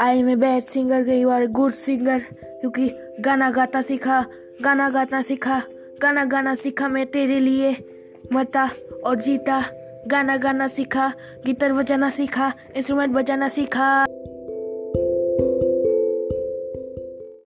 I am a bad singer you are good singer क्योंकि गाना गाता सीखा, गाना गाना सीखा, गाना गाना सीखा मैं तेरे लिए। मता और जीता, गाना गाना सीखा गिटार बजाना सीखा इंस्ट्रूमेंट बजाना सीखा।